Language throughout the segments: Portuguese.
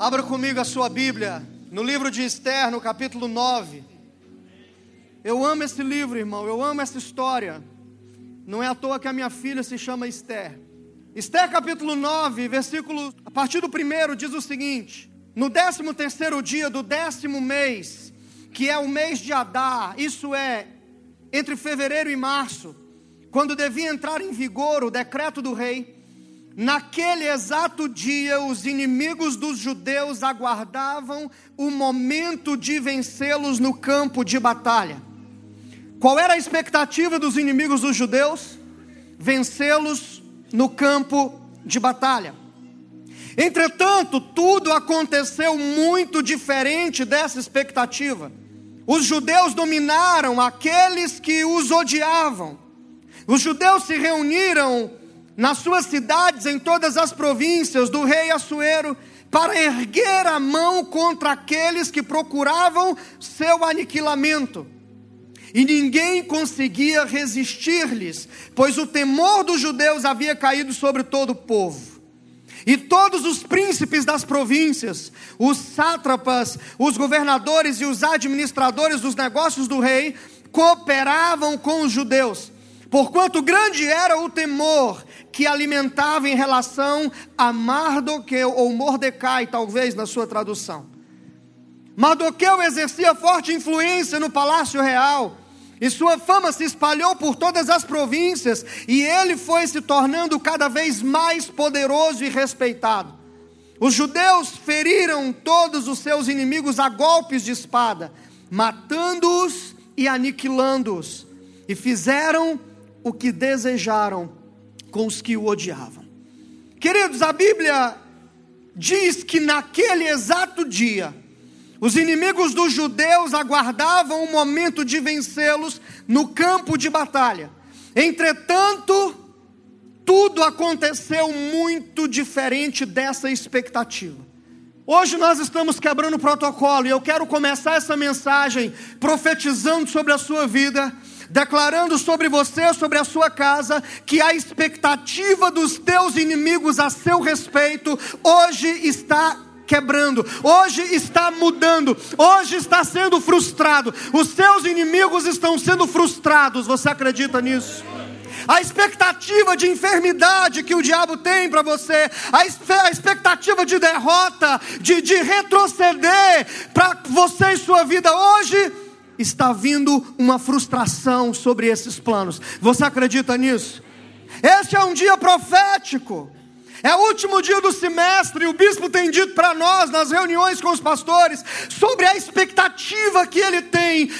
Abra comigo a sua Bíblia no livro de Esther, no capítulo 9. Eu amo esse livro, irmão, eu amo essa história. Não é à toa que a minha filha se chama Esther. Esther capítulo 9, versículo, a partir do primeiro, diz o seguinte: No décimo terceiro dia do décimo mês, que é o mês de Adar, isso é, entre fevereiro e março, quando devia entrar em vigor o decreto do rei, Naquele exato dia, os inimigos dos judeus aguardavam o momento de vencê-los no campo de batalha. Qual era a expectativa dos inimigos dos judeus? Vencê-los no campo de batalha. Entretanto, tudo aconteceu muito diferente dessa expectativa. Os judeus dominaram aqueles que os odiavam. Os judeus se reuniram nas suas cidades, em todas as províncias do rei Assuero, para erguer a mão contra aqueles que procuravam seu aniquilamento. E ninguém conseguia resistir-lhes, pois o temor dos judeus havia caído sobre todo o povo. E todos os príncipes das províncias, os sátrapas, os governadores e os administradores dos negócios do rei, cooperavam com os judeus, porquanto grande era o temor que alimentava em relação a Mardoqueu, ou Mordecai, talvez na sua tradução. Mardoqueu exercia forte influência no palácio real, e sua fama se espalhou por todas as províncias, e ele foi se tornando cada vez mais poderoso e respeitado. Os judeus feriram todos os seus inimigos a golpes de espada, matando-os e aniquilando-os, e fizeram o que desejaram com os que o odiavam. Queridos, a Bíblia diz que naquele exato dia, os inimigos dos judeus aguardavam o momento de vencê-los no campo de batalha. Entretanto, tudo aconteceu muito diferente dessa expectativa. Hoje nós estamos quebrando o protocolo e eu quero começar essa mensagem profetizando sobre a sua vida declarando sobre você, sobre a sua casa, que a expectativa dos teus inimigos a seu respeito hoje está quebrando, hoje está mudando, hoje está sendo frustrado. Os seus inimigos estão sendo frustrados. Você acredita nisso? a expectativa de enfermidade que o diabo tem para você, a, expectativa de derrota, de, de retroceder para você e sua vida hoje está vindo uma frustração sobre esses planos. Você acredita nisso? Este é um dia profético. É o último dia do semestre, e o bispo tem dito para nós nas reuniões com os pastores sobre a expectativa que ele tem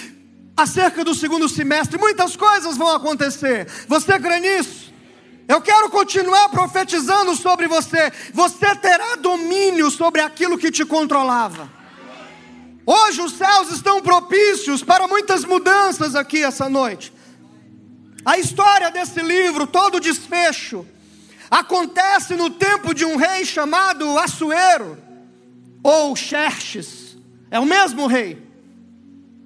acerca do segundo semestre. Muitas coisas vão acontecer. Você crê nisso? Eu quero continuar profetizando sobre você. Você terá domínio sobre aquilo que te controlava. Hoje os céus estão propícios para muitas mudanças aqui essa noite. A história desse livro, todo desfecho, acontece no tempo de um rei chamado Assuero, ou Xerxes, é o mesmo rei.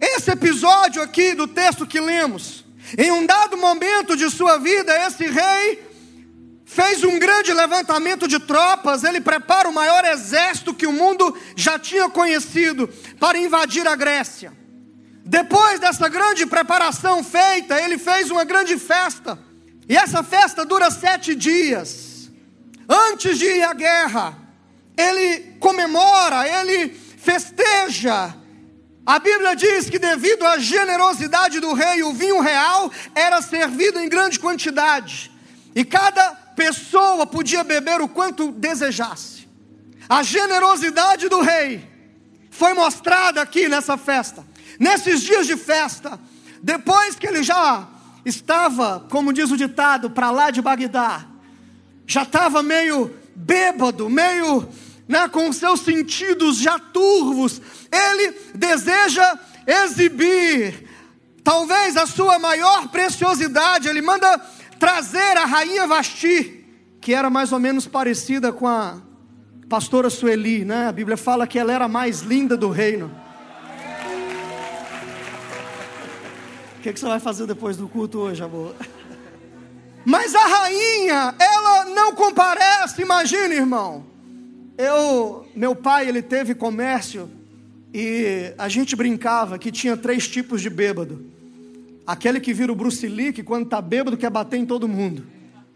Esse episódio aqui do texto que lemos, em um dado momento de sua vida, esse rei fez um grande levantamento de tropas, ele prepara o maior exército que o mundo já tinha conhecido para invadir a Grécia. Depois dessa grande preparação feita, ele fez uma grande festa, e essa festa dura sete dias. Antes de ir à guerra, ele comemora, ele festeja. A Bíblia diz que, devido à generosidade do rei, o vinho real era servido em grande quantidade, e cada pessoa podia beber o quanto desejasse. A generosidade do rei foi mostrada aqui nessa festa. Nesses dias de festa, depois que ele já estava, como diz o ditado, para lá de Bagdá, já estava meio bêbado, meio né, com seus sentidos já turvos, ele deseja exibir talvez a sua maior preciosidade, ele manda trazer a rainha Vasti, que era mais ou menos parecida com a pastora Sueli, né? A Bíblia fala que ela era a mais linda do reino. O que, que você vai fazer depois do culto hoje, amor? Mas a rainha, ela não comparece, imagine, irmão. Eu, meu pai, ele teve comércio e a gente brincava que tinha três tipos de bêbado. Aquele que vira o Bruce Lee, que quando está bêbado quer bater em todo mundo.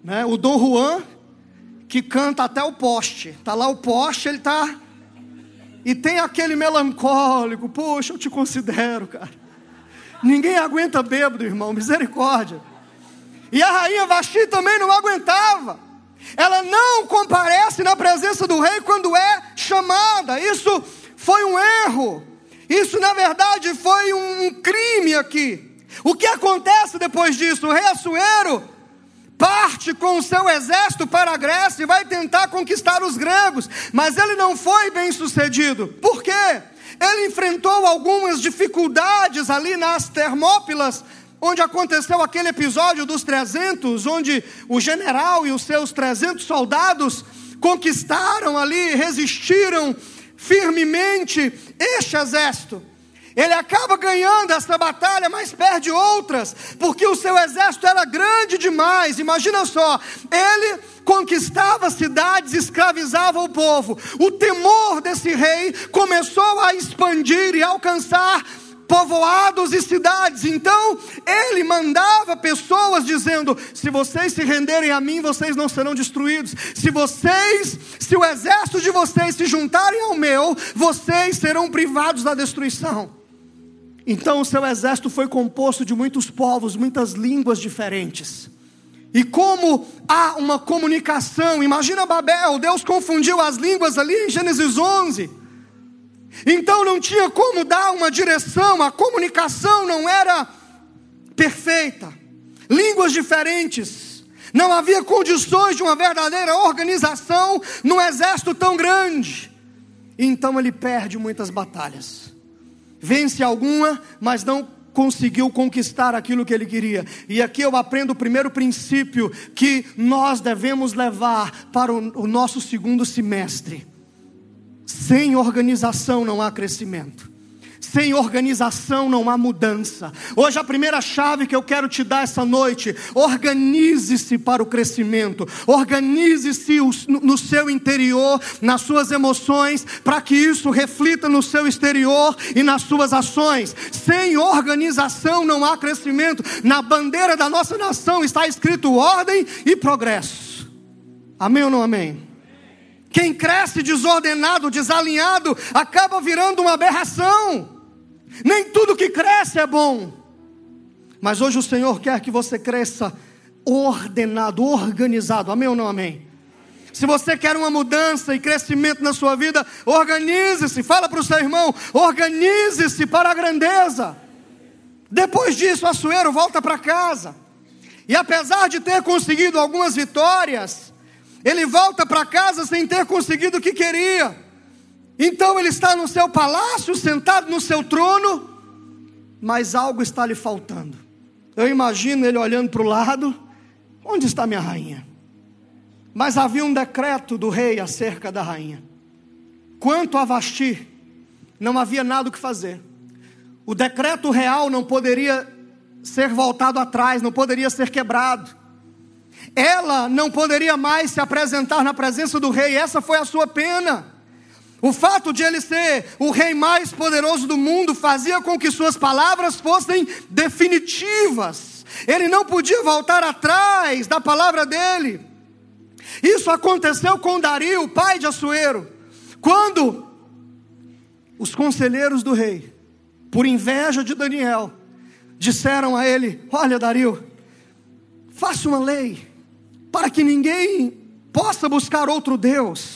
Né? O Dom Juan, que canta até o poste. Está lá o poste, ele está. E tem aquele melancólico, poxa, eu te considero, cara. Ninguém aguenta bêbado, irmão, misericórdia. E a rainha Vasti também não aguentava. Ela não comparece na presença do rei quando é chamada. Isso foi um erro. Isso, na verdade, foi um crime aqui. O que acontece depois disso? O rei Assuero parte com o seu exército para a Grécia e vai tentar conquistar os gregos, mas ele não foi bem sucedido. Por quê? Ele enfrentou algumas dificuldades ali nas Termópilas, onde aconteceu aquele episódio dos 300, onde o general e os seus 300 soldados conquistaram ali, resistiram firmemente este exército. Ele acaba ganhando essa batalha, mas perde outras, porque o seu exército era grande demais. Imagina só, ele conquistava cidades, escravizava o povo. O temor desse rei começou a expandir e alcançar povoados e cidades. Então, ele mandava pessoas dizendo: se vocês se renderem a mim, vocês não serão destruídos. Se vocês, se o exército de vocês se juntarem ao meu, vocês serão privados da destruição. Então, o seu exército foi composto de muitos povos, muitas línguas diferentes. E como há uma comunicação, imagina Babel, Deus confundiu as línguas ali em Gênesis 11. Então não tinha como dar uma direção, a comunicação não era perfeita. Línguas diferentes. Não havia condições de uma verdadeira organização num exército tão grande. Então ele perde muitas batalhas. Vence alguma, mas não conseguiu conquistar aquilo que ele queria. E aqui eu aprendo o primeiro princípio que nós devemos levar para o, nosso segundo semestre sem organização não há crescimento. Sem organização não há mudança. Hoje a primeira chave que eu quero te dar essa noite: organize-se para o crescimento, organize-se no seu interior, nas suas emoções, para que isso reflita no seu exterior e nas suas ações. Sem organização não há crescimento. Na bandeira da nossa nação está escrito ordem e progresso. Amém ou não amém? Quem cresce desordenado, desalinhado, acaba virando uma aberração. Nem tudo que cresce é bom. Mas hoje o Senhor quer que você cresça ordenado, organizado. Amém ou não amém? Se você quer uma mudança e crescimento na sua vida, organize-se. Fala para o seu irmão: organize-se para a grandeza. Depois disso, Açoeiro volta para casa. E apesar de ter conseguido algumas vitórias, ele volta para casa sem ter conseguido o que queria. Então ele está no seu palácio, sentado no seu trono, mas algo está lhe faltando. Eu imagino ele olhando para o lado: onde está minha rainha? Mas havia um decreto do rei acerca da rainha. Quanto a Vasti, não havia nada o que fazer. O decreto real não poderia ser voltado atrás, não poderia ser quebrado ela não poderia mais se apresentar na presença do rei, essa foi a sua pena. O fato de ele ser o rei mais poderoso do mundo fazia com que suas palavras fossem definitivas. Ele não podia voltar atrás da palavra dele. Isso aconteceu com Dario, pai de Assuero, quando os conselheiros do rei, por inveja de Daniel, disseram a ele: Olha, Dario, faça uma lei para que ninguém possa buscar outro Deus.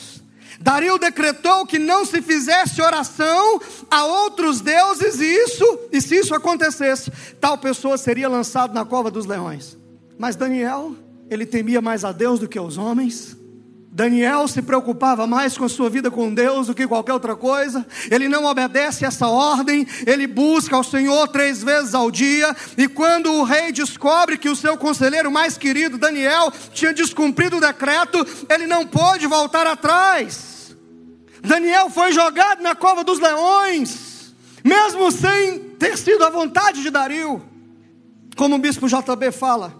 Dario decretou que não se fizesse oração a outros deuses, e isso, e se isso acontecesse, tal pessoa seria lançada na cova dos leões. Mas Daniel, ele temia mais a Deus do que aos homens. Daniel se preocupava mais com a sua vida com Deus do que qualquer outra coisa. Ele não obedece essa ordem, ele busca ao Senhor três vezes ao dia. E quando o rei descobre que o seu conselheiro mais querido, Daniel, tinha descumprido o decreto, ele não pôde voltar atrás. Daniel foi jogado na cova dos leões, mesmo sem ter sido a vontade de Dario. Como o bispo JB fala,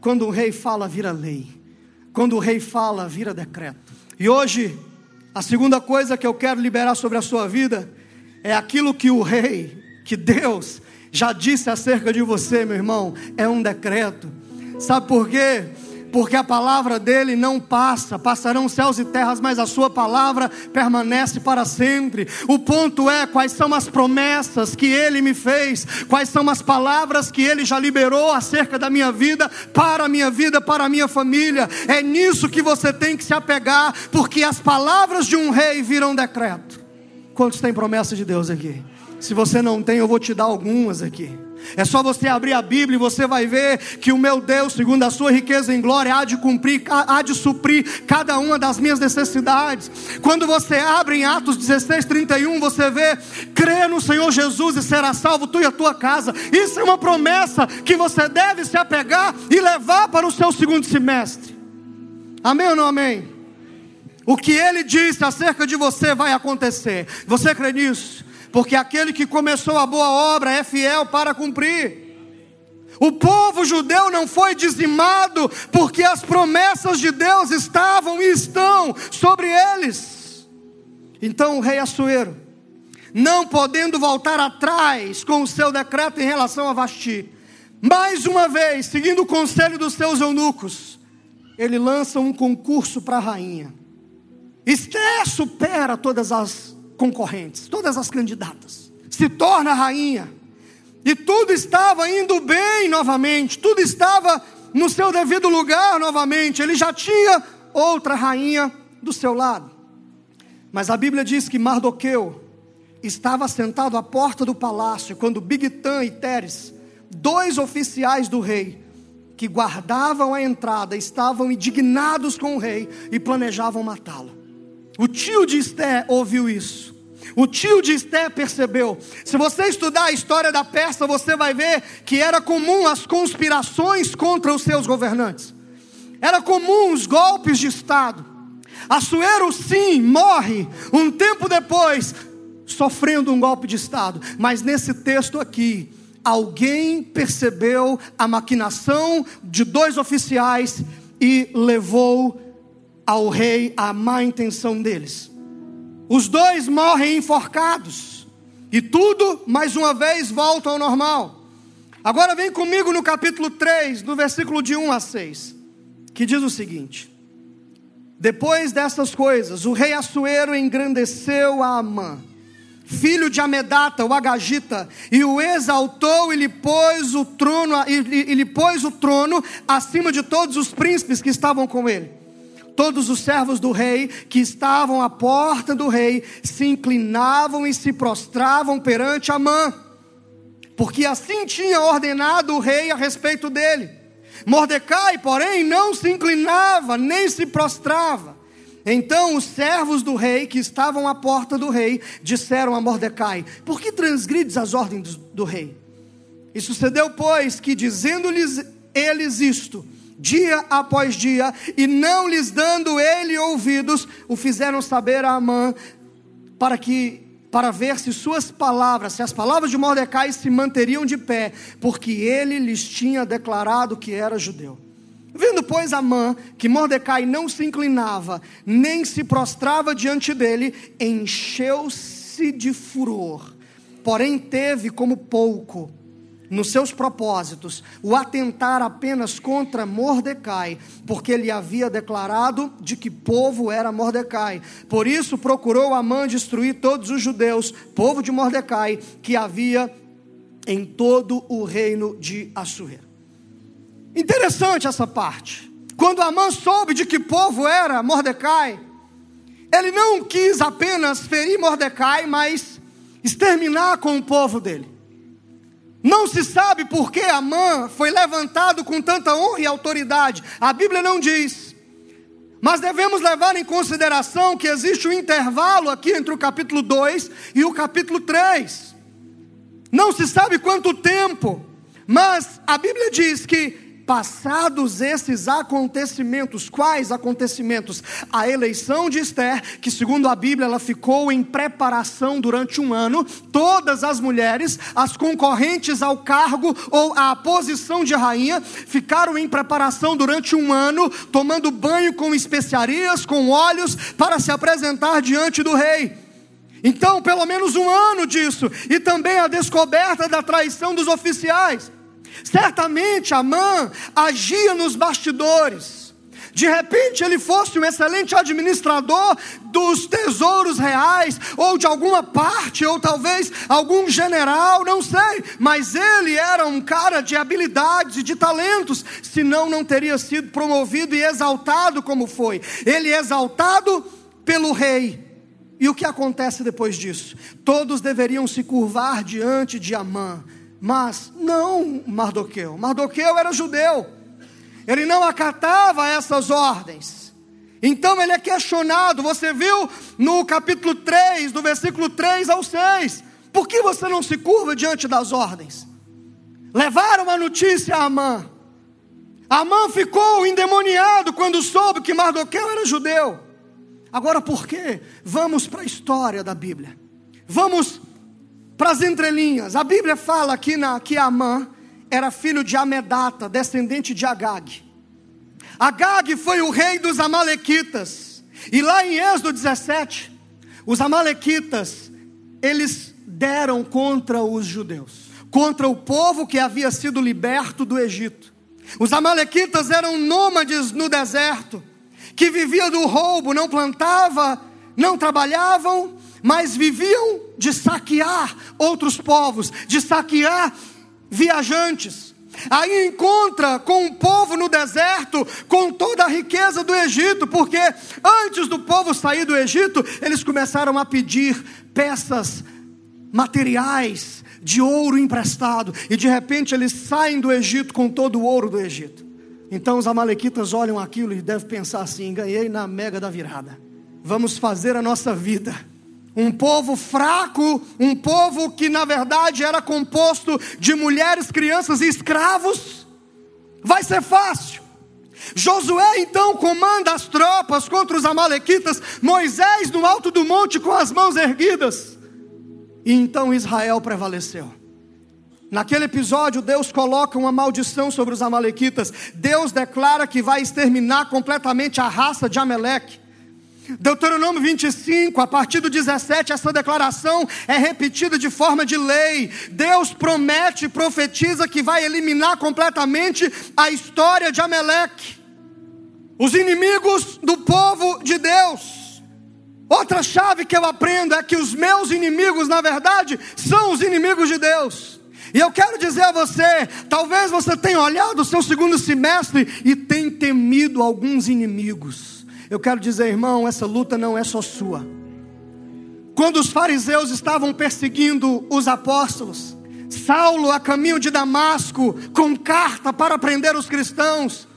quando o rei fala, vira lei. Quando o rei fala, vira decreto. E hoje, A segunda coisa que eu quero liberar sobre a sua vida é aquilo que o rei, que Deus já disse acerca de você, meu irmão, é um decreto. Sabe por quê? Porque a palavra dele não passa, passarão céus e terras, mas a sua palavra permanece para sempre. O ponto é quais são as promessas que ele me fez, quais são as palavras que ele já liberou acerca da minha vida, para a minha vida, para a minha família. É nisso que você tem que se apegar, porque as palavras de um rei viram decreto. Quantos tem promessa de Deus aqui? Se você não tem, eu vou te dar algumas aqui. É só você abrir a Bíblia e você vai ver que o meu Deus, segundo a sua riqueza em glória, há de cumprir, há de suprir cada uma das minhas necessidades. Quando você abre em Atos 16, 31, você vê, crê no Senhor Jesus e será salvo tu e a tua casa. Isso é uma promessa que você deve se apegar e levar para o seu segundo semestre. Amém ou não amém? O que ele disse acerca de você vai acontecer. Você crê nisso? Porque aquele que começou a boa obra é fiel para cumprir. O povo judeu não foi dizimado, porque as promessas de Deus estavam e estão sobre eles. Então o rei Assuero, não podendo voltar atrás com o seu decreto em relação a Vasti, mais uma vez, seguindo o conselho dos seus eunucos, ele lança um concurso para a rainha. Esther supera todas as concorrentes, todas as candidatas. Se torna rainha. E tudo estava indo bem novamente, tudo estava no seu devido lugar novamente. Ele já tinha outra rainha do seu lado. Mas a Bíblia diz que Mardoqueu estava sentado à porta do palácio quando Bigtan e Teres, dois oficiais do rei, que guardavam a entrada, estavam indignados com o rei e planejavam matá-lo. O tio de Esté ouviu isso. O tio de Esté percebeu. Se você estudar a história da Pérsia, você vai ver que era comum as conspirações contra os seus governantes. Era comum os golpes de Estado. Assuero, sim, morre um tempo depois, sofrendo um golpe de Estado. Mas nesse texto aqui, alguém percebeu a maquinação de dois oficiais e levou ao rei a má intenção deles. Os dois morrem enforcados. E tudo, mais uma vez, volta ao normal. Agora vem comigo no capítulo 3, no versículo de 1 a 6, que diz o seguinte: Depois destas coisas, o rei Assuero engrandeceu a Amã, filho de Amedata, o Agagita, e o exaltou e lhe pôs o trono, e, e, e lhe pôs o trono acima de todos os príncipes que estavam com ele todos os servos do rei que estavam à porta do rei se inclinavam e se prostravam perante Amã, porque assim tinha ordenado o rei a respeito dele. Mordecai, porém, não se inclinava nem se prostrava. Então os servos do rei que estavam à porta do rei disseram a Mordecai: Por que transgrides as ordens do rei? E sucedeu, pois, que dizendo-lhes eles isto, dia após dia, e não lhes dando ele ouvidos, o fizeram saber a Amã, para que para ver se suas palavras, se as palavras de Mordecai se manteriam de pé, porque ele lhes tinha declarado que era judeu. Vendo, pois, Amã que Mordecai não se inclinava, nem se prostrava diante dele, encheu-se de furor. Porém, teve como pouco nos seus propósitos, o atentar apenas contra Mordecai, porque ele havia declarado de que povo era Mordecai. Por isso procurou Amã destruir todos os judeus, povo de Mordecai, que havia em todo o reino de Assuero. Interessante essa parte. Quando Amã soube de que povo era Mordecai, ele não quis apenas ferir Mordecai, mas exterminar com o povo dele. Não se sabe por que Amã foi levantado com tanta honra e autoridade. A Bíblia não diz. Mas devemos levar em consideração que existe um intervalo aqui entre o capítulo 2 e o capítulo 3. Não se sabe quanto tempo, mas a Bíblia diz que passados esses acontecimentos, quais acontecimentos? A eleição de Esther, que segundo a Bíblia ela ficou em preparação durante um ano, todas as mulheres, as concorrentes ao cargo ou à posição de rainha, ficaram em preparação durante um ano, tomando banho com especiarias, com óleos, para se apresentar diante do rei. Então, pelo menos um ano disso, e também a descoberta da traição dos oficiais. Certamente Amã agia nos bastidores. De repente ele fosse um excelente administrador dos tesouros reais, ou de alguma parte, ou talvez algum general, não sei, mas ele era um cara de habilidades e de talentos, senão não teria sido promovido e exaltado como foi. Ele é exaltado pelo rei e o que acontece depois disso? Todos deveriam se curvar diante de Amã, mas não Mardoqueu. Mardoqueu era judeu, ele não acatava essas ordens. Então ele é questionado, você viu no capítulo 3, do versículo 3 ao 6. Por que você não se curva diante das ordens? Levaram a notícia a Amã. Amã ficou endemoniado quando soube que Mardoqueu era judeu. Agora, por quê? Vamos para a história da Bíblia. Vamos para as entrelinhas. A Bíblia fala aqui na, que Amã era filho de Amedata, descendente de Agag. Agag foi o rei dos Amalequitas. E lá em Êxodo 17, os Amalequitas, eles deram contra os judeus, contra o povo que havia sido liberto do Egito. Os Amalequitas eram nômades no deserto que vivia do roubo, não plantava, não trabalhavam, mas viviam de saquear outros povos, de saquear viajantes. Aí encontra com o povo no deserto, com toda a riqueza do Egito, porque antes do povo sair do Egito, eles começaram a pedir peças materiais de ouro emprestado, e de repente eles saem do Egito com todo o ouro do Egito. Então os amalequitas olham aquilo e devem pensar assim: ganhei na mega da virada. Vamos fazer a nossa vida. Um povo fraco, um povo que na verdade era composto de mulheres, crianças e escravos. Vai ser fácil. Josué então comanda as tropas contra os amalequitas, Moisés no alto do monte com as mãos erguidas. E então Israel prevaleceu. Naquele episódio, Deus coloca uma maldição sobre os Amalequitas. Deus declara que vai exterminar completamente a raça de Amaleque. Deuteronômio 25, a partir do 17, essa declaração é repetida de forma de lei. Deus promete e profetiza que vai eliminar completamente a história de Amaleque, os inimigos do povo de Deus. Outra chave que eu aprendo é que os meus inimigos, na verdade, são os inimigos de Deus. E eu quero dizer a você: talvez você tenha olhado o seu segundo semestre e tenha temido alguns inimigos. Eu quero dizer, irmão, essa luta não é só sua. Quando os fariseus estavam perseguindo os apóstolos, Saulo, a caminho de Damasco, com carta para prender os cristãos,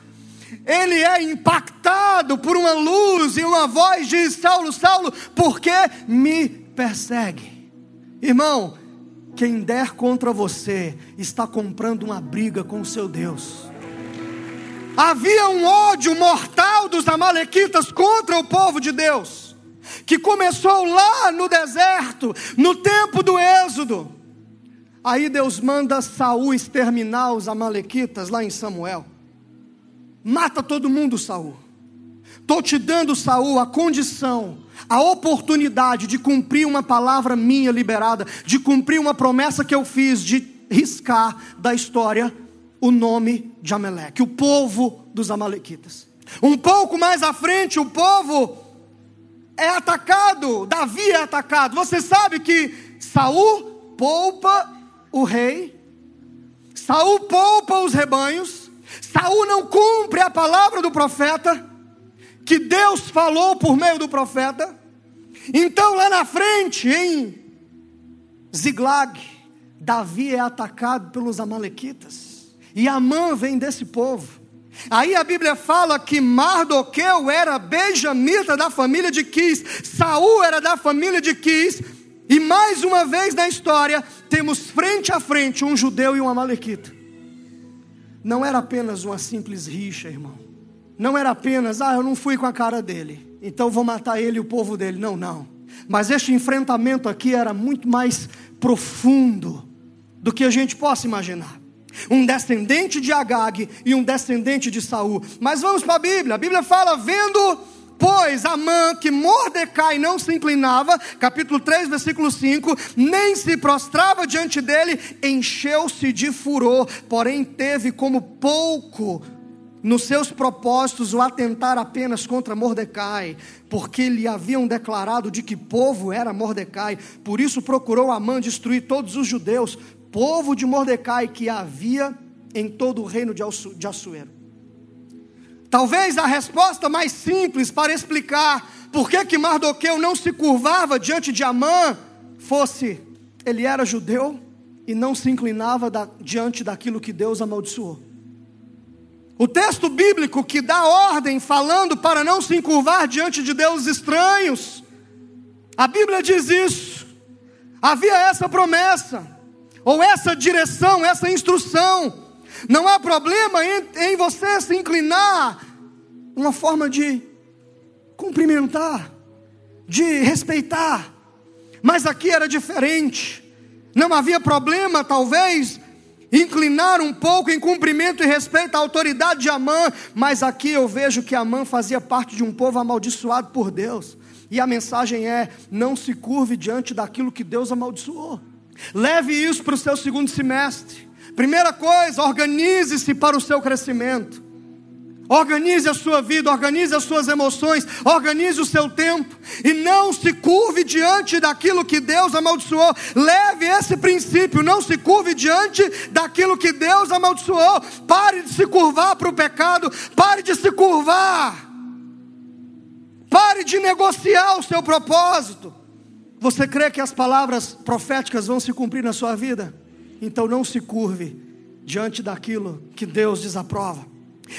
ele é impactado por uma luz e uma voz diz: Saulo, Saulo, por que me persegue? Irmão, quem der contra você está comprando uma briga com o seu Deus. Havia um ódio mortal dos Amalequitas contra o povo de Deus, que começou lá no deserto, no tempo do Êxodo. Aí Deus manda Saul exterminar os Amalequitas lá em Samuel. Mata todo mundo, Saul. Estou te dando, Saul, a condição a oportunidade de cumprir uma palavra minha liberada, de cumprir uma promessa que eu fiz, de riscar da história o nome de Amaleque, o povo dos Amalequitas. Um pouco mais à frente, o povo é atacado, Davi é atacado. Você sabe que Saul poupa o rei, Saul poupa os rebanhos, Saul não cumpre a palavra do profeta que Deus falou por meio do profeta. Então, lá na frente, em Ziglag, Davi é atacado pelos Amalequitas. E Amã vem desse povo. Aí a Bíblia fala que Mardoqueu era benjamita da família de Quis, Saul era da família de Quis, e mais uma vez na história temos frente a frente um judeu e um amalequita. não era apenas uma simples rixa, irmão. Não era apenas, ah, eu não fui com a cara dele, então vou matar ele e o povo dele. Não, não. Mas este enfrentamento aqui era muito mais profundo do que a gente possa imaginar. Um descendente de Agag e um descendente de Saul. Mas vamos para a Bíblia. A Bíblia fala: vendo Pois Amã, que Mordecai não se inclinava, capítulo 3, versículo 5, nem se prostrava diante dele, encheu-se de furor, porém teve como pouco nos seus propósitos o atentar apenas contra Mordecai, porque lhe haviam declarado de que povo era Mordecai, por isso procurou Amã destruir todos os judeus, povo de Mordecai que havia em todo o reino de Assuero. Talvez a resposta mais simples para explicar por que, que Mardoqueu não se curvava diante de Amã fosse ele era judeu e não se inclinava da, diante daquilo que Deus amaldiçoou. O texto bíblico que dá ordem falando para não se encurvar diante de deuses estranhos, a Bíblia diz isso. Havia essa promessa, ou essa direção, essa instrução. Não há problema em, em você se inclinar, uma forma de cumprimentar, de respeitar. Mas aqui era diferente. Não havia problema, talvez, inclinar um pouco em cumprimento e respeito à autoridade de Amã, mas aqui eu vejo que Amã fazia parte de um povo amaldiçoado por Deus. E a mensagem é: não se curve diante daquilo que Deus amaldiçoou. Leve isso para o seu segundo semestre. Primeira coisa, organize-se para o seu crescimento. Organize a sua vida, organize as suas emoções, organize o seu tempo e não se curve diante daquilo que Deus amaldiçoou. Leve esse princípio, não se curve diante daquilo que Deus amaldiçoou. Pare de se curvar para o pecado, pare de se curvar. Pare de negociar o seu propósito. Você crê que as palavras proféticas vão se cumprir na sua vida? Então não se curve diante daquilo que Deus desaprova.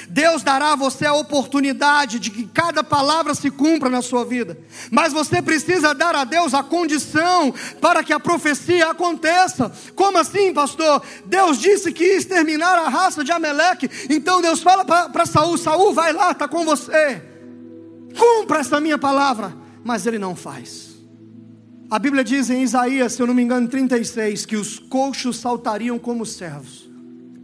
Deus dará a você a oportunidade de que cada palavra se cumpra na sua vida, mas você precisa dar a Deus a condição para que a profecia aconteça. Como assim, pastor? Deus disse que ia exterminar a raça de Ameleque, então Deus fala para Saul: Saul, vai lá, está com você, cumpra essa minha palavra, mas ele não faz. A Bíblia diz em Isaías, se eu não me engano, 36, que os coxos saltariam como servos.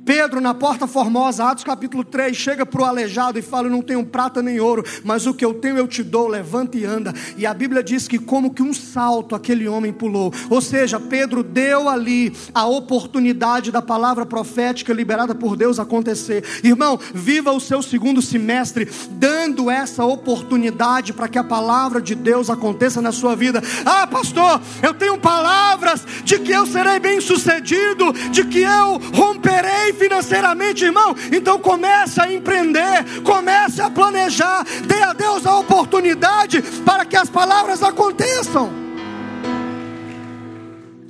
Pedro, na porta formosa, Atos capítulo 3, chega para o aleijado e fala: Eu não tenho prata nem ouro, mas o que eu tenho eu te dou, levanta e anda. E a Bíblia diz que, como que um salto, aquele homem pulou. Ou seja, Pedro deu ali a oportunidade da palavra profética liberada por Deus acontecer. Irmão, viva o seu segundo semestre, dando essa oportunidade para que a palavra de Deus aconteça na sua vida. Ah, pastor, eu tenho palavras de que eu serei bem sucedido, de que eu romperei financeiramente, irmão, então comece a empreender, comece a planejar, dê a Deus a oportunidade para que as palavras aconteçam.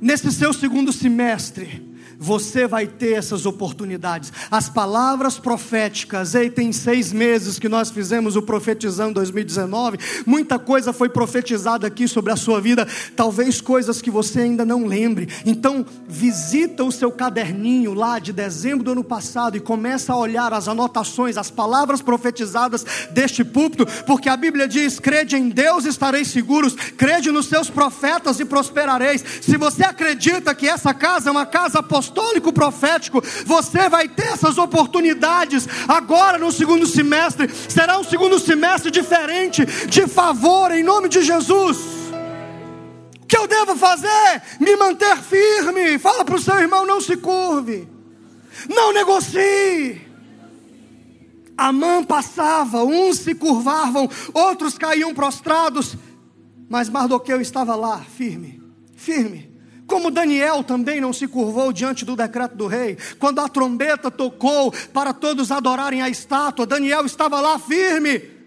Nesse seu segundo semestre, você vai ter essas oportunidades. As palavras proféticas, ei, tem seis meses que nós fizemos o Profetizando 2019, muita coisa foi profetizada aqui sobre a sua vida, talvez coisas que você ainda não lembre. Então, visita o seu caderninho lá de dezembro do ano passado e começa a olhar as anotações, as palavras profetizadas deste púlpito, porque a Bíblia diz: crede em Deus estareis seguros, crede nos seus profetas e prosperareis. Se você acredita que essa casa é uma casa apostólica, apostólico profético, você vai ter essas oportunidades agora no segundo semestre. Será um segundo semestre diferente, de favor, em nome de Jesus. O que eu devo fazer? Me manter firme. Fala para o seu irmão: não se curve, não negocie. A mão passava, uns se curvavam, outros caíam prostrados, mas Mardoqueu estava lá, firme, firme. Como Daniel também não se curvou diante do decreto do rei, quando a trombeta tocou para todos adorarem a estátua, Daniel estava lá firme.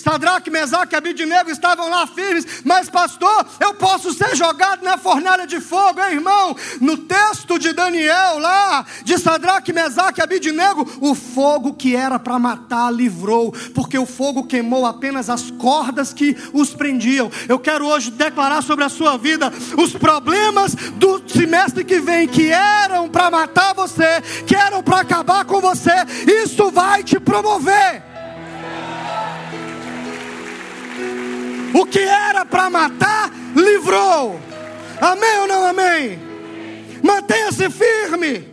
Sadraque, Mesaque e Abidinego estavam lá firmes, mas pastor, eu posso ser jogado na fornalha de fogo, hein, irmão? No texto de Daniel lá, de Sadraque, Mesaque e Abidinego, o fogo que era para matar livrou, porque o fogo queimou apenas as cordas que os prendiam. Eu quero hoje declarar sobre a sua vida os problemas do semestre que vem que eram para matar você, que eram para acabar com você, isso vai te promover. O que era para matar, livrou. Amém ou não amém? Mantenha-se firme.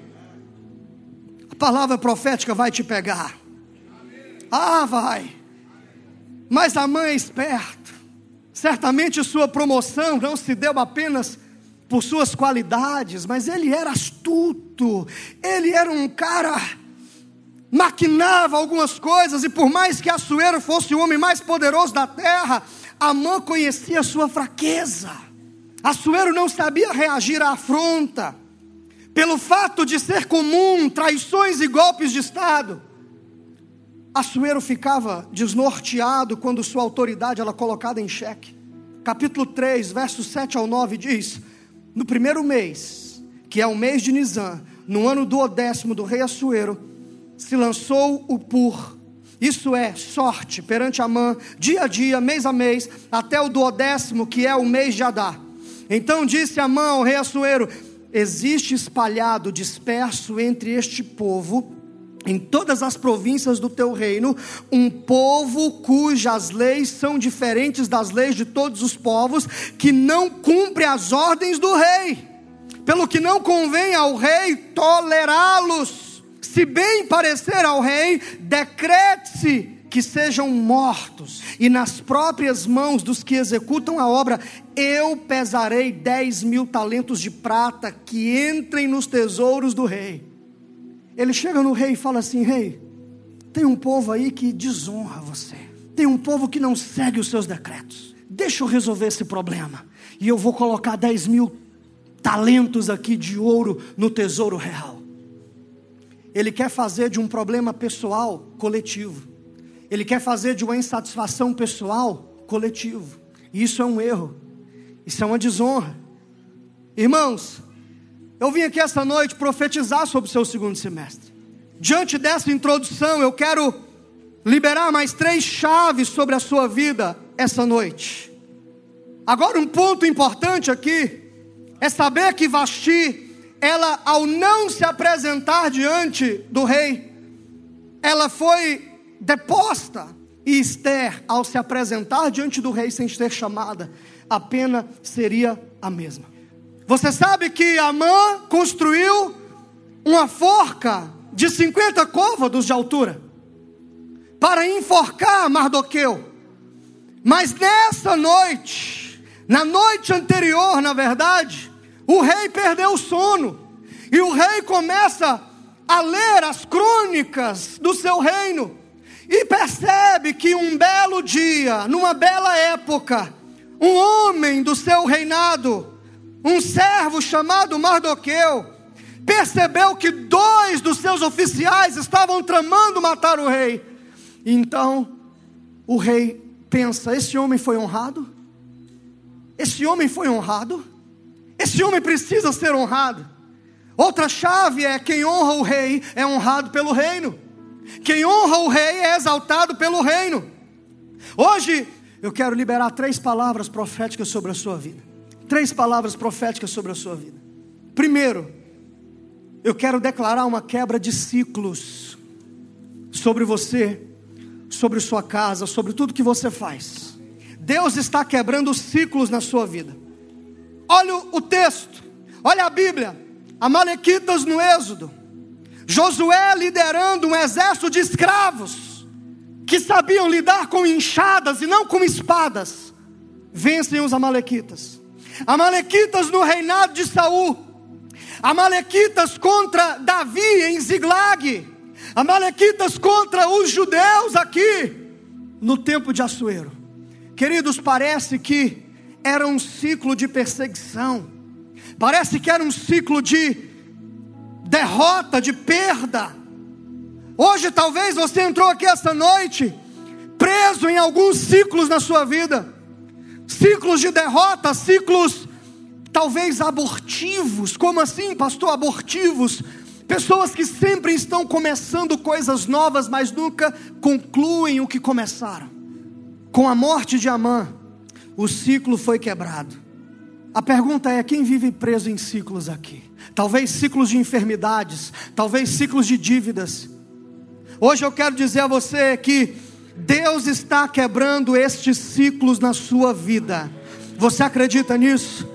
A palavra profética vai te pegar. Ah, vai. Mas a mãe é esperta. Certamente sua promoção não se deu apenas por suas qualidades, mas ele era astuto. Ele era um cara maquinava algumas coisas e por mais que Assuero fosse o homem mais poderoso da terra, Amã conhecia a sua fraqueza. Assuero não sabia reagir à afronta. Pelo fato de ser comum traições e golpes de Estado, Assuero ficava desnorteado quando sua autoridade era colocada em xeque. Capítulo 3, versos 7 ao 9 diz: No primeiro mês, que é o mês de Nisan, no ano duodécimo do rei Assuero, se lançou o pur isso é sorte perante Amã, dia a dia, mês a mês, até o duodécimo, que é o mês de Adá. Então disse Amã ao rei Assuero: Existe espalhado, disperso entre este povo, em todas as províncias do teu reino, um povo cujas leis são diferentes das leis de todos os povos, que não cumpre as ordens do rei, pelo que não convém ao rei tolerá-los se bem parecer ao rei, decrete-se que sejam mortos, e nas próprias mãos dos que executam a obra, eu pesarei dez mil talentos de prata que entrem nos tesouros do rei. Ele chega no rei e fala assim: Rei, tem um povo aí que desonra você, tem um povo que não segue os seus decretos. Deixa eu resolver esse problema, e eu vou colocar dez mil talentos aqui de ouro no tesouro real. Ele quer fazer de um problema pessoal coletivo. Ele quer fazer de uma insatisfação pessoal coletivo. E isso é um erro. Isso é uma desonra. Irmãos, eu vim aqui essa noite profetizar sobre o seu segundo semestre. Diante dessa introdução, eu quero liberar mais três chaves sobre a sua vida essa noite. Agora, um ponto importante aqui é saber que Vasti ela, ao não se apresentar diante do rei, ela foi deposta. E Esther, ao se apresentar diante do rei sem ser chamada, a pena seria a mesma. Você sabe que Amã construiu uma forca de 50 côvados de altura para enforcar Mardoqueu. Mas nessa noite, na noite anterior, na verdade, o rei perdeu o sono. E o rei começa a ler as crônicas do seu reino. E percebe que um belo dia, numa bela época, um homem do seu reinado, um servo chamado Mardoqueu, percebeu que dois dos seus oficiais estavam tramando matar o rei. Então, o rei pensa: esse homem foi honrado? Esse homem foi honrado? Esse homem precisa ser honrado. Outra chave é: quem honra o rei é honrado pelo reino. Quem honra o rei é exaltado pelo reino. Hoje eu quero liberar três palavras proféticas sobre a sua vida. Três palavras proféticas sobre a sua vida. Primeiro, eu quero declarar uma quebra de ciclos sobre você, sobre sua casa, sobre tudo que você faz. Deus está quebrando ciclos na sua vida. Olha o texto, olha a Bíblia. Amalequitas no Êxodo. Josué liderando um exército de escravos que sabiam lidar com enxadas e não com espadas. Vencem os amalequitas. Amalequitas no reinado de Saul. Amalequitas contra Davi em Ziglag. Amalequitas contra os judeus aqui no tempo de Assuero. Queridos, parece que era um ciclo de perseguição, parece que era um ciclo de derrota, de perda. Hoje, talvez você entrou aqui esta noite preso em alguns ciclos na sua vida ciclos de derrota, ciclos talvez abortivos. Como assim, pastor? Abortivos. Pessoas que sempre estão começando coisas novas, mas nunca concluem o que começaram. Com a morte de Amã, o ciclo foi quebrado. A pergunta é: quem vive preso em ciclos aqui? Talvez ciclos de enfermidades, talvez ciclos de dívidas. Hoje eu quero dizer a você que Deus está quebrando estes ciclos na sua vida. Você acredita nisso?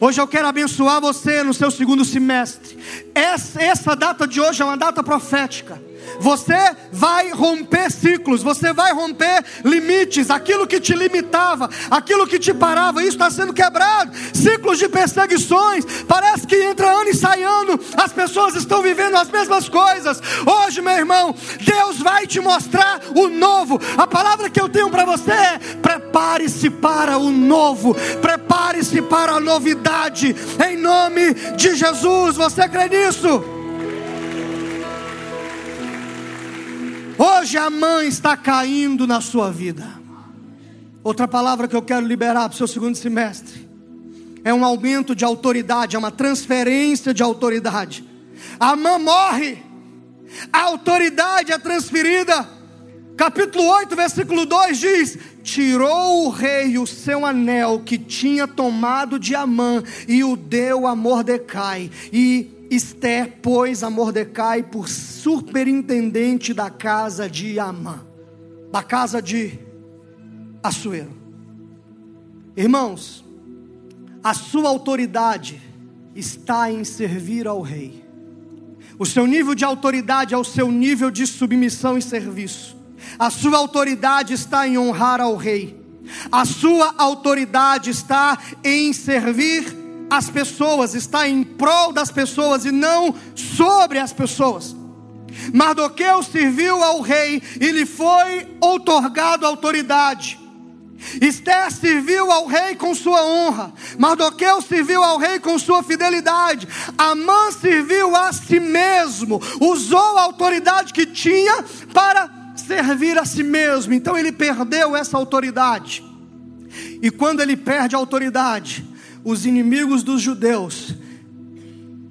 Hoje eu quero abençoar você no seu segundo semestre. Essa, data de hoje é uma data profética. Você vai romper ciclos, você vai romper limites, aquilo que te limitava, aquilo que te parava, isso está sendo quebrado. Ciclos de perseguições, parece que entra ano e sai ano, as pessoas estão vivendo as mesmas coisas. Hoje, meu irmão, Deus vai te mostrar o novo. A palavra que eu tenho para você é: prepare-se para o novo, prepare-se para a novidade, em nome de Jesus. Você crê nisso? Hoje a mãe está caindo na sua vida. Outra palavra que eu quero liberar para o seu segundo semestre é um aumento de autoridade, é uma transferência de autoridade. A mãe morre, a autoridade é transferida. Capítulo 8, versículo 2 diz: Tirou o rei o seu anel que tinha tomado de Amã e o deu a Mordecai, e Esther pôs a Mordecai por superintendente da casa de Amã, da casa de Assuero. Irmãos, a sua autoridade está em servir ao rei. O seu nível de autoridade é o seu nível de submissão e serviço. A sua autoridade está em honrar ao rei. A sua autoridade está em servir as pessoas, está em prol das pessoas e não sobre as pessoas. Mardoqueu serviu ao rei e lhe foi outorgado autoridade. Esther serviu ao rei com sua honra, Mardoqueu serviu ao rei com sua fidelidade, Amã serviu a si mesmo, usou a autoridade que tinha para servir a si mesmo, então ele perdeu essa autoridade. E quando ele perde a autoridade, os inimigos dos judeus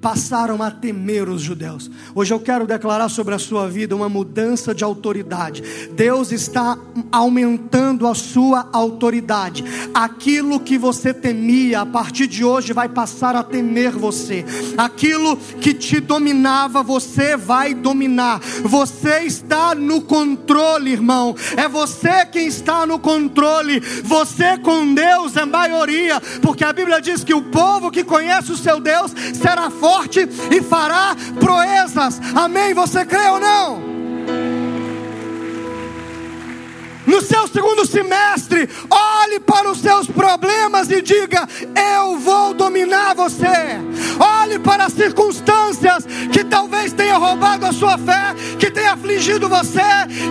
passaram a temer os judeus. Hoje eu quero declarar sobre a sua vida uma mudança de autoridade. Deus está aumentando a sua autoridade. Aquilo que você temia, a partir de hoje vai passar a temer você. Aquilo que te dominava, você vai dominar. Você está no controle, irmão. É você quem está no controle. Você com Deus é maioria, porque a Bíblia diz que o povo que conhece o seu Deus será forte forte e fará proezas. Amém? Você crê ou não? No seu segundo semestre, olhe para os seus problemas e diga: Eu vou dominar você. Olhe para as circunstâncias que talvez tenha sua fé, que tenha afligido você,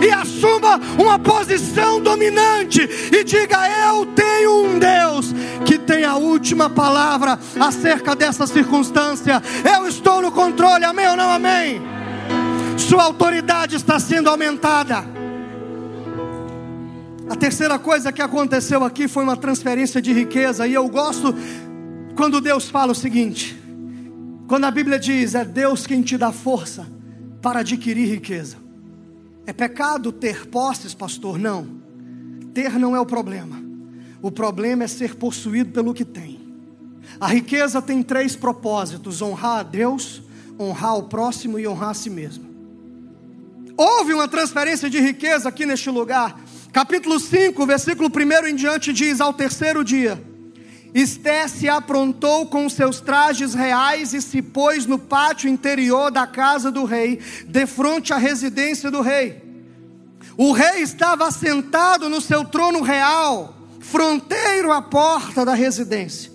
e assuma uma posição dominante e diga: Eu tenho um Deus que tem a última palavra acerca dessa circunstância. Eu estou no controle, amém ou não amém? Sua autoridade está sendo aumentada. A terceira coisa que aconteceu aqui foi uma transferência de riqueza, e eu gosto quando Deus fala o seguinte: quando a Bíblia diz, é Deus quem te dá força para adquirir riqueza. É pecado ter posses, pastor? Não. Ter não é o problema. O problema é ser possuído pelo que tem. A riqueza tem três propósitos: honrar a Deus, honrar o próximo e honrar a si mesmo. Houve uma transferência de riqueza aqui neste lugar Capítulo 5, versículo 1 em diante diz: Ao terceiro dia, Esté se aprontou com seus trajes reais e se pôs no pátio interior da casa do rei, de frente à residência do rei. O rei estava sentado no seu trono real, fronteiro à porta da residência.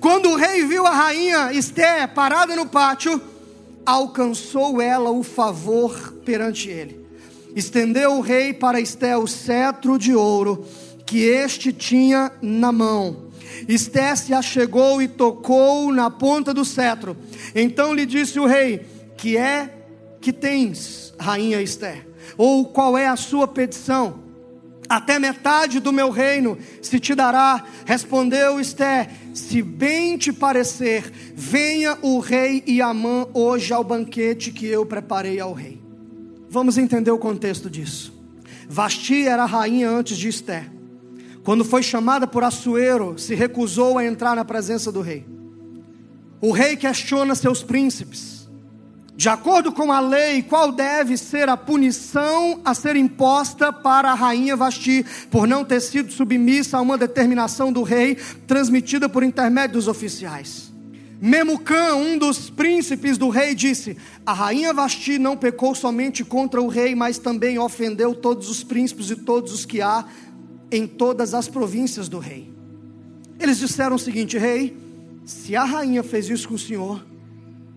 Quando o rei viu a rainha Esté parada no pátio, alcançou ela o favor perante ele. Estendeu o rei para Esté o cetro de ouro que este tinha na mão. Esté se achegou e tocou na ponta do cetro. Então lhe disse o rei: Que é que tens, rainha Esté? Ou qual é a sua petição? até metade do meu reino se te dará. Respondeu Esté: Se bem te parecer, venha o rei e Amã hoje ao banquete que eu preparei ao rei. Vamos entender o contexto disso. Vasti era rainha antes de Esté. Quando foi chamada por Assuero, se recusou a entrar na presença do rei. O rei questiona seus príncipes de acordo com a lei, qual deve ser a punição a ser imposta para a rainha Vasti por não ter sido submissa a uma determinação do rei transmitida por intermédio dos oficiais? Memucã, um dos príncipes do rei, disse: A rainha Vasti não pecou somente contra o rei, mas também ofendeu todos os príncipes e todos os que há em todas as províncias do rei. Eles disseram o seguinte: Rei, se a rainha fez isso com o senhor,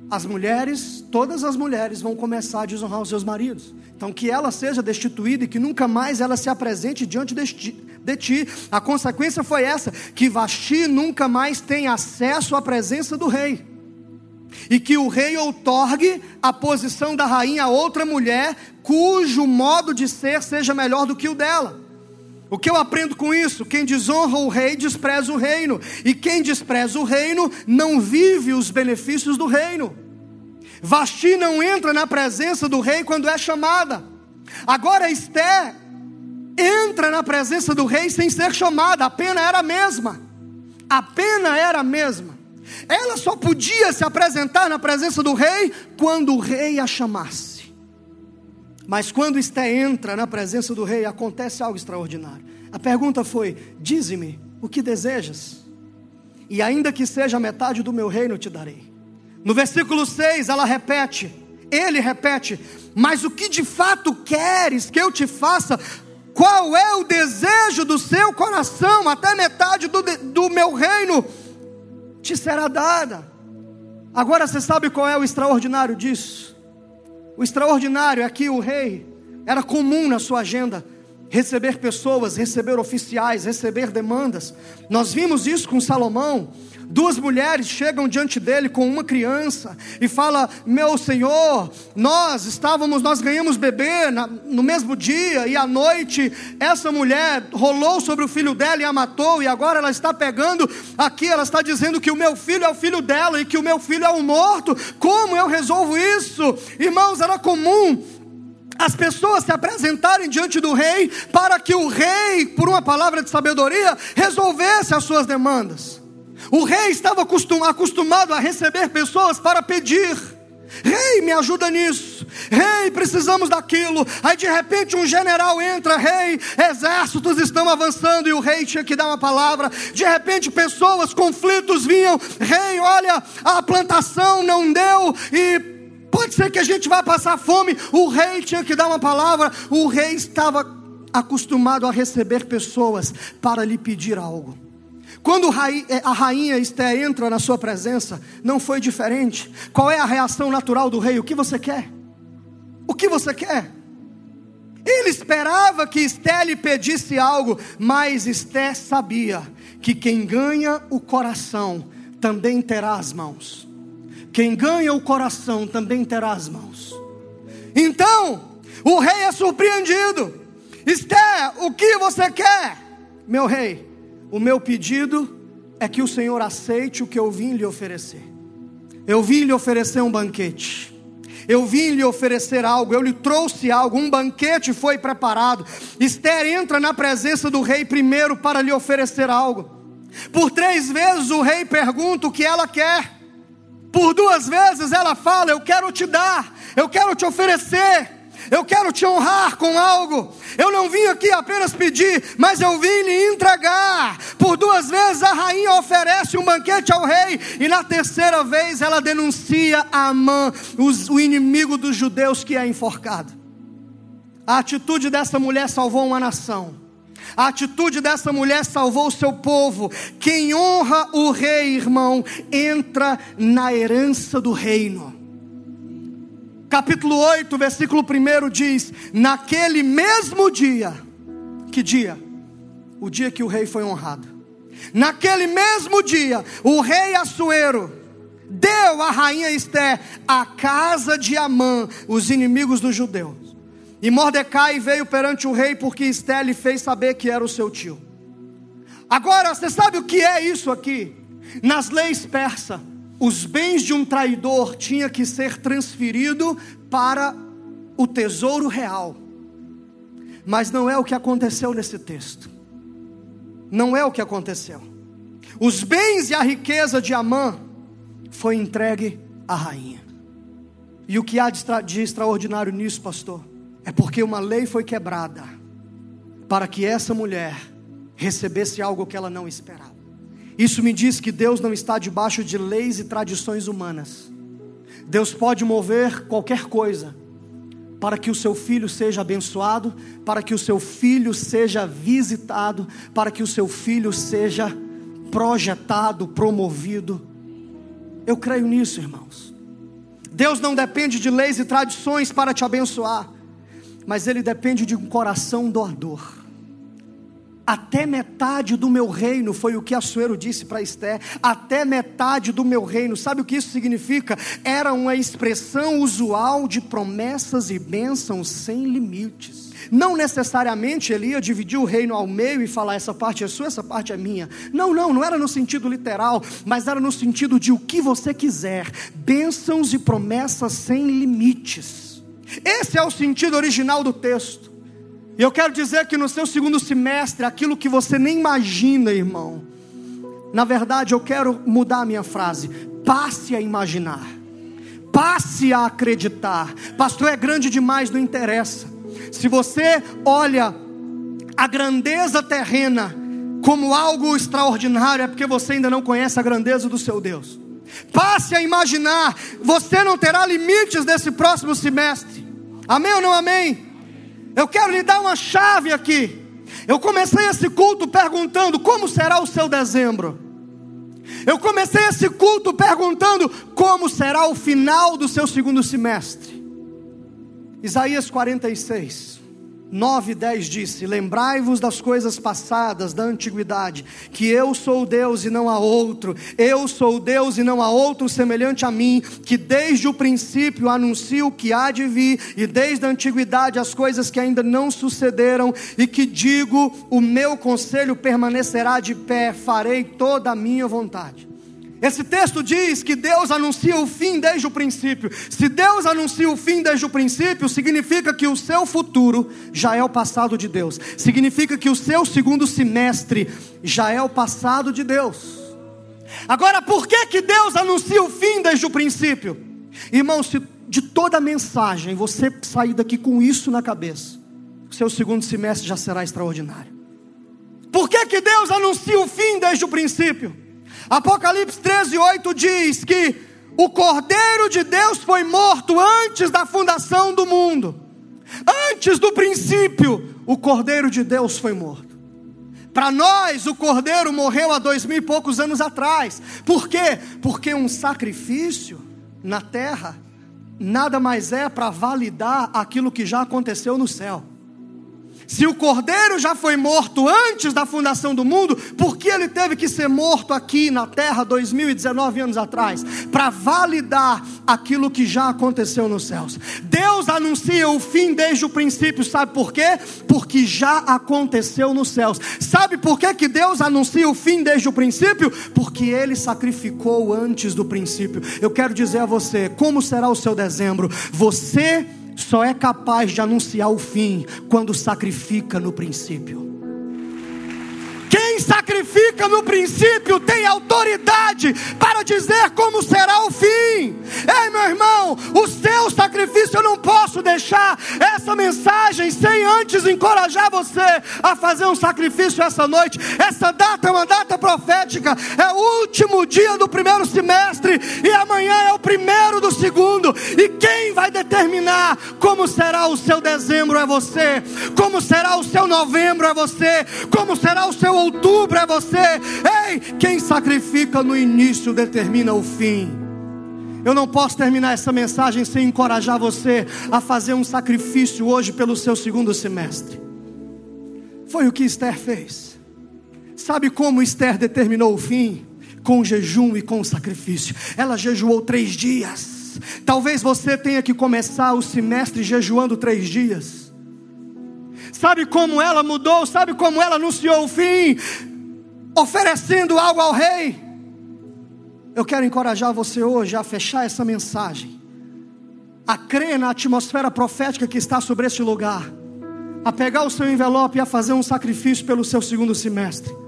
as mulheres, todas as mulheres vão começar a desonrar os seus maridos. Então, que ela seja destituída e que nunca mais ela se apresente diante de ti. A consequência foi essa: que Vasti nunca mais tem acesso à presença do rei. E que o rei outorgue a posição da rainha a outra mulher, cujo modo de ser seja melhor do que o dela. O que eu aprendo com isso? Quem desonra o rei despreza o reino, e quem despreza o reino não vive os benefícios do reino. Vasti não entra na presença do rei quando é chamada. Agora Esté entra na presença do rei sem ser chamada, a pena era a mesma. A pena era a mesma. Ela só podia se apresentar na presença do rei quando o rei a chamasse. Mas quando Esté entra na presença do rei, acontece algo extraordinário. A pergunta foi: Dize-me o que desejas, e ainda que seja metade do meu reino, te darei. No versículo 6, ela repete, ele repete: Mas o que de fato queres que eu te faça? Qual é o desejo do seu coração? Até metade do, do meu reino te será dada. Agora você sabe qual é o extraordinário disso? O extraordinário é que o rei era comum na sua agenda receber pessoas, receber oficiais, receber demandas. Nós vimos isso com Salomão. Duas mulheres chegam diante dele com uma criança e fala: "Meu Senhor, nós estávamos, nós ganhamos bebê na, no mesmo dia e à noite essa mulher rolou sobre o filho dela e a matou e agora ela está pegando aqui, ela está dizendo que o meu filho é o filho dela e que o meu filho é o morto. Como eu resolvo isso? Irmãos, era comum as pessoas se apresentarem diante do rei para que o rei, por uma palavra de sabedoria, resolvesse as suas demandas. O rei estava acostumado a receber pessoas para pedir. Rei, me ajuda nisso. Rei, precisamos daquilo. Aí de repente um general entra, rei, exércitos estão avançando e o rei tinha que dar uma palavra. De repente pessoas, conflitos vinham. Rei, olha, a plantação não deu e pode ser que a gente vá passar fome. O rei tinha que dar uma palavra. O rei estava acostumado a receber pessoas para lhe pedir algo. Quando é, a rainha Esté entra na sua presença, não foi diferente. Qual é a reação natural do rei? O que você quer? O que você quer? Ele esperava que Esté lhe pedisse algo, mas Esté sabia que quem ganha o coração também terá as mãos. Quem ganha o coração também terá as mãos. Então, o rei é surpreendido. Esté, o que você quer? Meu rei, o meu pedido é que o Senhor aceite o que eu vim lhe oferecer. Eu vim lhe oferecer um banquete. Eu vim lhe oferecer algo, eu lhe trouxe algo, um banquete foi preparado. Esther entra na presença do rei primeiro para lhe oferecer algo. Por três vezes o rei pergunta o que ela quer. Por duas vezes ela fala: Eu quero te dar, eu quero te oferecer. Eu quero te honrar com algo. Eu não vim aqui apenas pedir, mas eu vim lhe entregar. Por duas vezes a rainha oferece um banquete ao rei, e na terceira vez ela denuncia a Amã, o inimigo dos judeus que é enforcado. A atitude dessa mulher salvou uma nação. A atitude dessa mulher salvou o seu povo. Quem honra o rei, irmão, entra na herança do reino capítulo 8, versículo 1 diz: Naquele mesmo dia, que dia? O dia que o rei foi honrado. Naquele mesmo dia, o rei Assuero deu à rainha Esté a casa de Amã, os inimigos dos judeus. E Mordecai veio perante o rei porque Esté lhe fez saber que era o seu tio. Agora, você sabe o que é isso aqui? Nas leis persas, os bens de um traidor tinha que ser transferido para o tesouro real. Mas não é o que aconteceu nesse texto. Não é o que aconteceu. Os bens e a riqueza de Amã foi entregue à rainha. E o que há de extraordinário nisso, pastor? É porque uma lei foi quebrada para que essa mulher recebesse algo que ela não esperava. Isso me diz que Deus não está debaixo de leis e tradições humanas. Deus pode mover qualquer coisa para que o seu filho seja abençoado, para que o seu filho seja visitado, para que o seu filho seja projetado, promovido. Eu creio nisso, irmãos. Deus não depende de leis e tradições para te abençoar, mas Ele depende de um coração doador. Até metade do meu reino foi o que Assuero disse para Esté. Até metade do meu reino, sabe o que isso significa? Era uma expressão usual de promessas e bênçãos sem limites. Não necessariamente ele ia dividir o reino ao meio e falar: essa parte é sua, essa parte é minha. Não, não, não era no sentido literal, mas era no sentido de o que você quiser bênçãos e promessas sem limites. Esse é o sentido original do texto. E eu quero dizer que no seu segundo semestre, aquilo que você nem imagina, irmão. Na verdade, eu quero mudar a minha frase. Passe a imaginar. Passe a acreditar. Pastor, é grande demais, não interessa. Se você olha a grandeza terrena como algo extraordinário, é porque você ainda não conhece a grandeza do seu Deus. Passe a imaginar, você não terá limites nesse próximo semestre. Amém ou não amém? Eu quero lhe dar uma chave aqui. Eu comecei esse culto perguntando como será o seu dezembro. Eu comecei esse culto perguntando como será o final do seu segundo semestre. Isaías 46. 9 e 10 disse: Lembrai-vos das coisas passadas da antiguidade, que eu sou Deus e não há outro, eu sou Deus e não há outro semelhante a mim, que desde o princípio anuncio o que há de vir, e desde a antiguidade as coisas que ainda não sucederam, e que digo: o meu conselho permanecerá de pé, farei toda a minha vontade. Esse texto diz que Deus anuncia o fim desde o princípio. Se Deus anuncia o fim desde o princípio, significa que o seu futuro já é o passado de Deus. Significa que o seu segundo semestre já é o passado de Deus. Agora, por que que Deus anuncia o fim desde o princípio? Irmão, se de toda a mensagem você sair daqui com isso na cabeça, o seu segundo semestre já será extraordinário. Por que que Deus anuncia o fim desde o princípio? Apocalipse 13, 8 diz que o Cordeiro de Deus foi morto antes da fundação do mundo, antes do princípio, o Cordeiro de Deus foi morto. Para nós, o Cordeiro morreu há dois mil e poucos anos atrás. Por quê? Porque um sacrifício na terra nada mais é para validar aquilo que já aconteceu no céu. Se o cordeiro já foi morto antes da fundação do mundo, por que ele teve que ser morto aqui na terra 2019 anos atrás? Para validar aquilo que já aconteceu nos céus. Deus anuncia o fim desde o princípio, sabe por quê? Porque já aconteceu nos céus. Sabe por que, que Deus anuncia o fim desde o princípio? Porque ele sacrificou antes do princípio. Eu quero dizer a você, como será o seu dezembro? Você só é capaz de anunciar o fim quando sacrifica no princípio. No princípio tem autoridade para dizer como será o fim. Ei, meu irmão, o seu sacrifício eu não posso deixar essa mensagem sem antes encorajar você a fazer um sacrifício essa noite. Essa data é uma data profética, é o último dia do primeiro semestre e amanhã é o primeiro do segundo. E quem vai determinar como será o seu dezembro é você, como será o seu novembro é você, como será o seu outubro é você. Ei, quem sacrifica no início determina o fim. Eu não posso terminar essa mensagem sem encorajar você a fazer um sacrifício hoje pelo seu segundo semestre. Foi o que Esther fez. Sabe como Esther determinou o fim? Com jejum e com sacrifício. Ela jejuou três dias. Talvez você tenha que começar o semestre jejuando três dias. Sabe como ela mudou? Sabe como ela anunciou o fim? Oferecendo algo ao rei. Eu quero encorajar você hoje a fechar essa mensagem, a crer na atmosfera profética que está sobre este lugar, a pegar o seu envelope e a fazer um sacrifício pelo seu segundo semestre.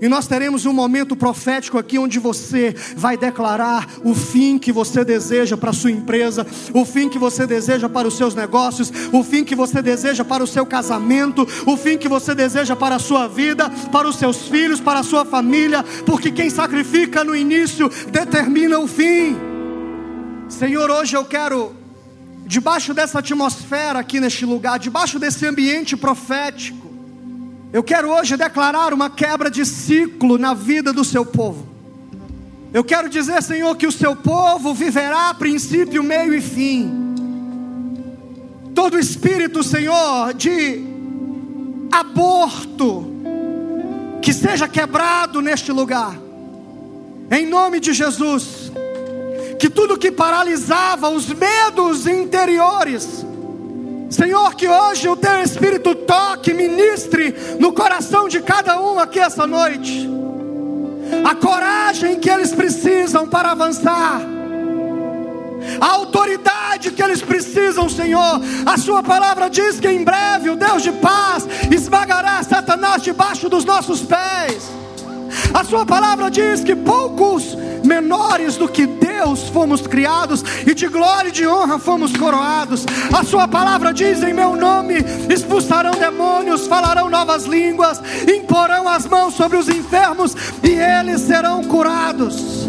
E nós teremos um momento profético aqui onde você vai declarar o fim que você deseja para a sua empresa, o fim que você deseja para os seus negócios, o fim que você deseja para o seu casamento, o fim que você deseja para a sua vida, para os seus filhos, para a sua família, porque quem sacrifica no início determina o fim. Senhor, hoje eu quero debaixo dessa atmosfera aqui neste lugar, debaixo desse ambiente profético, eu quero hoje declarar uma quebra de ciclo na vida do seu povo. Eu quero dizer, Senhor, que o seu povo viverá princípio, meio e fim. Todo espírito, Senhor, de aborto, que seja quebrado neste lugar, em nome de Jesus. Que tudo que paralisava os medos interiores, Senhor, que hoje o teu Espírito toque, ministre no coração de cada um aqui essa noite, a coragem que eles precisam para avançar, a autoridade que eles precisam, Senhor. A Sua palavra diz que em breve o Deus de paz esmagará Satanás debaixo dos nossos pés. A Sua palavra diz que poucos menores do que Deus fomos criados e de glória e de honra fomos coroados. A Sua palavra diz: em meu nome expulsarão demônios, falarão novas línguas, imporão as mãos sobre os enfermos e eles serão curados.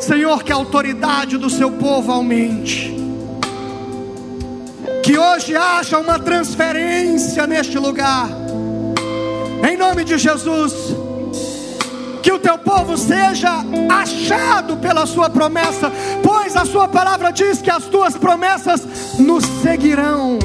Senhor, que a autoridade do seu povo aumente. Que hoje haja uma transferência neste lugar em nome de Jesus, que o teu povo seja achado pela sua promessa, pois a sua palavra diz que as tuas promessas nos seguirão.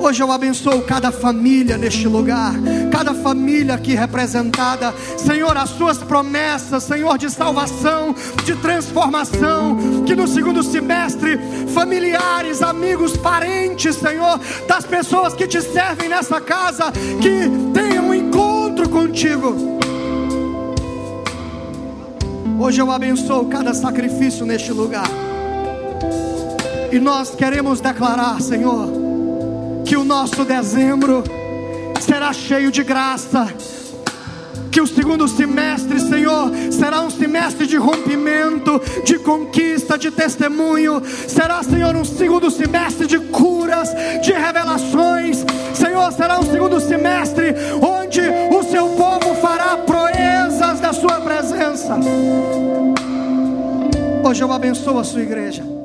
Hoje eu abençoo cada família neste lugar, cada família aqui representada. Senhor, as suas promessas, Senhor, de salvação, de transformação, que no segundo semestre, familiares, amigos, parentes, Senhor, das pessoas que te servem nessa casa, que encontro contigo. Hoje eu abençoo cada sacrifício neste lugar. E nós queremos declarar, Senhor, que o nosso dezembro será cheio de graça. Que o segundo semestre, Senhor, será um semestre de rompimento, de conquista, de testemunho. Será, Senhor, um segundo semestre de curas, de revelações. Senhor, será um segundo semestre onde o seu povo fará proezas da sua presença. Hoje eu abençoo a sua igreja.